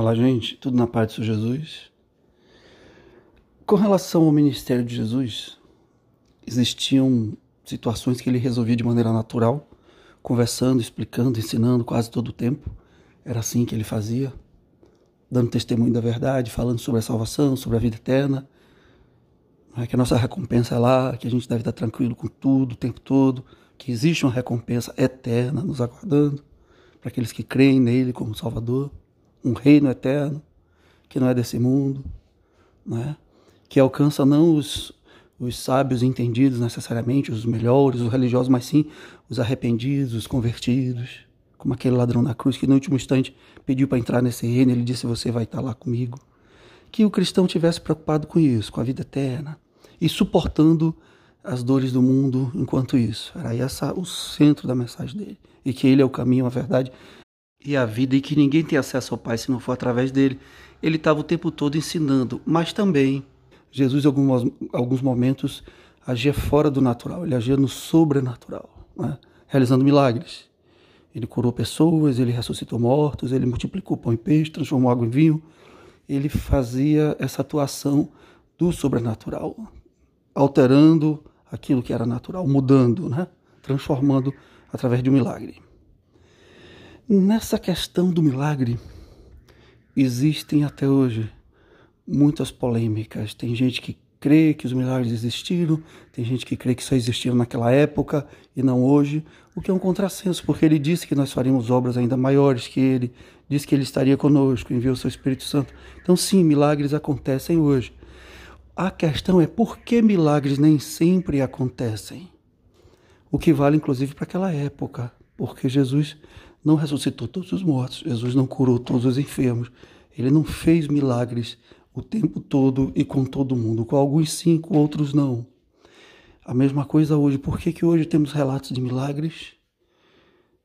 Olá, gente, tudo na paz do Senhor Jesus? Com relação ao ministério de Jesus, existiam situações que ele resolvia de maneira natural, conversando, explicando, ensinando quase todo o tempo. Era assim que ele fazia, dando testemunho da verdade, falando sobre a salvação, sobre a vida eterna, é que a nossa recompensa é lá, que a gente deve estar tranquilo com tudo o tempo todo, que existe uma recompensa eterna nos aguardando para aqueles que creem nele como Salvador, um reino eterno que não é desse mundo, né? que alcança não os, os sábios entendidos necessariamente, os melhores, os religiosos, mas sim os arrependidos, os convertidos, como aquele ladrão na cruz que no último instante pediu para entrar nesse reino, ele disse: Você vai estar lá comigo. Que o cristão tivesse preocupado com isso, com a vida eterna, e suportando as dores do mundo enquanto isso. Era essa o centro da mensagem dele. E que ele é o caminho, a verdade e a vida, e que ninguém tem acesso ao Pai se não for através dele. Ele estava o tempo todo ensinando, mas também Jesus, em alguns, alguns momentos, agia fora do natural, ele agia no sobrenatural, né? realizando milagres. Ele curou pessoas, ele ressuscitou mortos, ele multiplicou pão e peixe, transformou água em vinho. Ele fazia essa atuação do sobrenatural, alterando aquilo que era natural, mudando, né? transformando através de um milagre. Nessa questão do milagre, existem até hoje muitas polêmicas. Tem gente que crê que os milagres existiram, tem gente que crê que só existiram naquela época e não hoje, o que é um contrassenso, porque ele disse que nós faríamos obras ainda maiores que ele, disse que ele estaria conosco, enviou o seu Espírito Santo. Então, sim, milagres acontecem hoje. A questão é por que milagres nem sempre acontecem? O que vale, inclusive, para aquela época, porque Jesus não ressuscitou todos os mortos, Jesus não curou todos os enfermos, ele não fez milagres o tempo todo e com todo mundo, com alguns sim, com outros não. A mesma coisa hoje. Por que, que hoje temos relatos de milagres?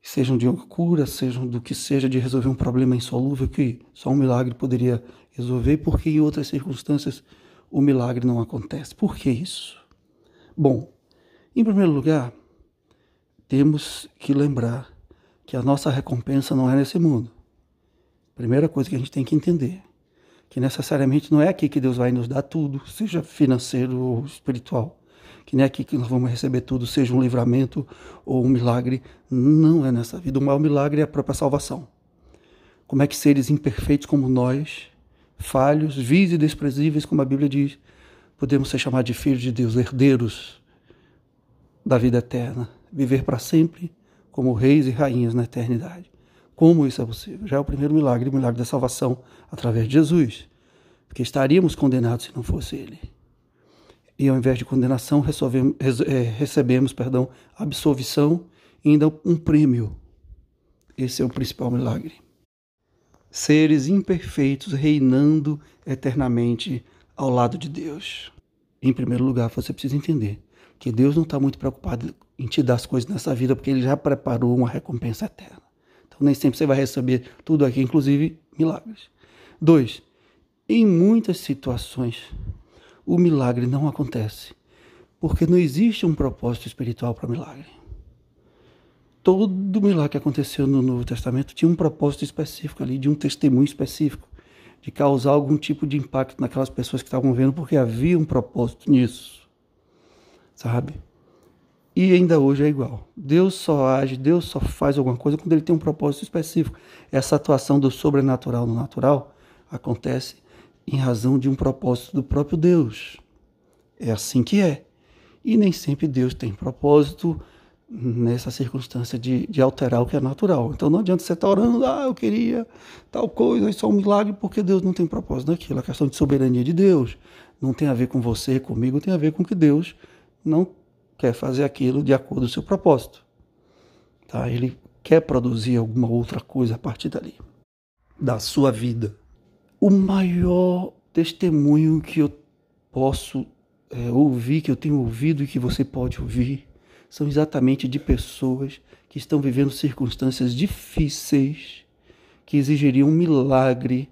Sejam de uma cura, sejam do que seja de resolver um problema insolúvel que só um milagre poderia resolver, porque em outras circunstâncias o milagre não acontece. Por que isso? Bom, em primeiro lugar, temos que lembrar que a nossa recompensa não é nesse mundo. Primeira coisa que a gente tem que entender que necessariamente não é aqui que Deus vai nos dar tudo, seja financeiro ou espiritual. Que nem é aqui que nós vamos receber tudo, seja um livramento ou um milagre. Não é nessa vida. O maior milagre é a própria salvação. Como é que seres imperfeitos como nós, falhos, vis e desprezíveis, como a Bíblia diz, podemos ser chamados de filhos de Deus, herdeiros da vida eterna, viver para sempre como reis e rainhas na eternidade. Como isso é possível? Já é o primeiro milagre, o milagre da salvação através de Jesus. Porque estaríamos condenados se não fosse Ele. E ao invés de condenação, é, recebemos perdão, absolvição e ainda um prêmio. Esse é o principal milagre. Seres imperfeitos reinando eternamente ao lado de Deus. Em primeiro lugar, você precisa entender que Deus não está muito preocupado em te dar as coisas nessa vida, porque Ele já preparou uma recompensa eterna. Então, nem sempre você vai receber tudo aqui, inclusive milagres. Dois, em muitas situações, o milagre não acontece, porque não existe um propósito espiritual para milagre. Todo milagre que aconteceu no Novo Testamento tinha um propósito específico ali, de um testemunho específico, de causar algum tipo de impacto naquelas pessoas que estavam vendo, porque havia um propósito nisso, sabe? E ainda hoje é igual. Deus só age, Deus só faz alguma coisa quando ele tem um propósito específico. Essa atuação do sobrenatural no natural acontece em razão de um propósito do próprio Deus. É assim que é. E nem sempre Deus tem propósito nessa circunstância de, de alterar o que é natural. Então não adianta você estar orando, ah, eu queria tal coisa, isso é um milagre, porque Deus não tem propósito naquilo. A questão de soberania de Deus não tem a ver com você, comigo, tem a ver com que Deus não quer fazer aquilo de acordo com o seu propósito. Tá? Ele quer produzir alguma outra coisa a partir dali, da sua vida. O maior testemunho que eu posso é, ouvir, que eu tenho ouvido e que você pode ouvir, são exatamente de pessoas que estão vivendo circunstâncias difíceis, que exigiriam um milagre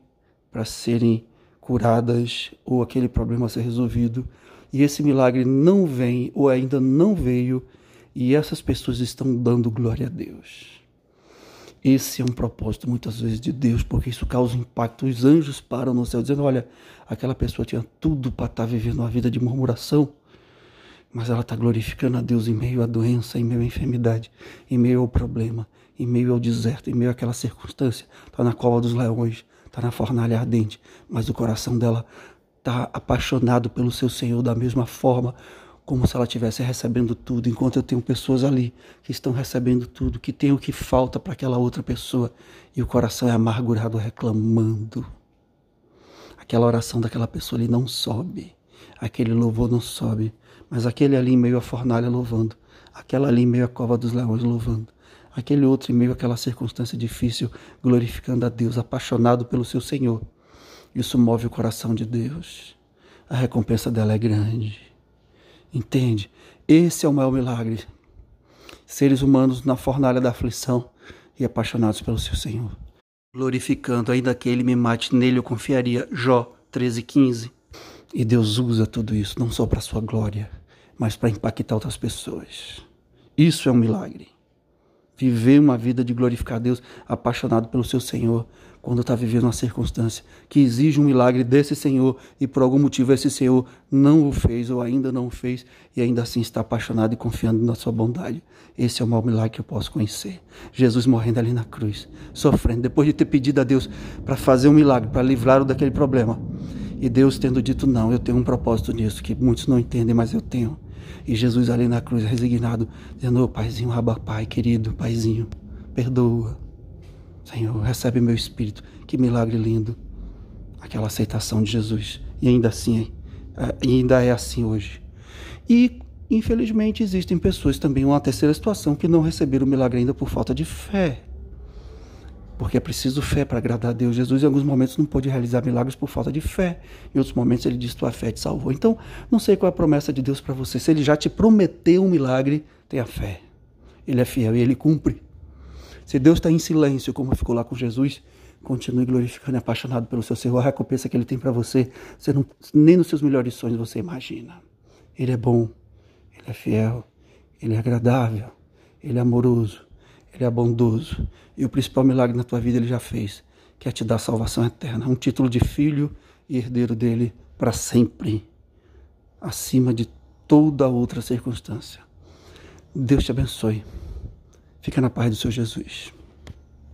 para serem curadas ou aquele problema ser resolvido e esse milagre não vem ou ainda não veio, e essas pessoas estão dando glória a Deus. Esse é um propósito muitas vezes de Deus, porque isso causa impacto. Os anjos param no céu dizendo: Olha, aquela pessoa tinha tudo para estar vivendo uma vida de murmuração, mas ela está glorificando a Deus em meio à doença, em meio à enfermidade, em meio ao problema, em meio ao deserto, em meio àquela circunstância. Está na cova dos leões, está na fornalha ardente, mas o coração dela está apaixonado pelo seu Senhor da mesma forma como se ela estivesse recebendo tudo, enquanto eu tenho pessoas ali que estão recebendo tudo, que tem o que falta para aquela outra pessoa e o coração é amargurado reclamando. Aquela oração daquela pessoa ali não sobe, aquele louvor não sobe, mas aquele ali em meio à fornalha louvando, aquela ali em meio à cova dos leões louvando, aquele outro em meio àquela circunstância difícil glorificando a Deus, apaixonado pelo seu Senhor. Isso move o coração de Deus. A recompensa dela é grande. Entende? Esse é o maior milagre. Seres humanos na fornalha da aflição e apaixonados pelo seu Senhor. Glorificando, ainda que ele me mate, nele eu confiaria. Jó 13,15. E Deus usa tudo isso não só para sua glória, mas para impactar outras pessoas. Isso é um milagre. Viver uma vida de glorificar Deus, apaixonado pelo seu Senhor, quando está vivendo uma circunstância que exige um milagre desse Senhor e por algum motivo esse Senhor não o fez ou ainda não o fez e ainda assim está apaixonado e confiando na sua bondade. Esse é o maior milagre que eu posso conhecer. Jesus morrendo ali na cruz, sofrendo, depois de ter pedido a Deus para fazer um milagre, para livrá-lo daquele problema. E Deus tendo dito: Não, eu tenho um propósito nisso, que muitos não entendem, mas eu tenho. E Jesus ali na cruz, resignado, dizendo: oh, Paizinho, Abba Pai, querido, Paizinho, perdoa Senhor, recebe meu espírito. Que milagre lindo. Aquela aceitação de Jesus. E ainda assim, é, ainda é assim hoje. E, infelizmente, existem pessoas também, uma terceira situação, que não receberam o milagre ainda por falta de fé. Porque é preciso fé para agradar a Deus. Jesus, em alguns momentos, não pôde realizar milagres por falta de fé. Em outros momentos, ele diz: Tua fé te salvou. Então, não sei qual é a promessa de Deus para você. Se ele já te prometeu um milagre, tenha fé. Ele é fiel e ele cumpre. Se Deus está em silêncio, como ficou lá com Jesus, continue glorificando e apaixonado pelo seu Senhor. A recompensa que Ele tem para você, você não, nem nos seus melhores sonhos você imagina. Ele é bom, Ele é fiel, Ele é agradável, Ele é amoroso, Ele é bondoso. E o principal milagre na tua vida Ele já fez, que é te dar salvação eterna, um título de filho e herdeiro dele para sempre, acima de toda outra circunstância. Deus te abençoe. Fica na paz do Senhor Jesus.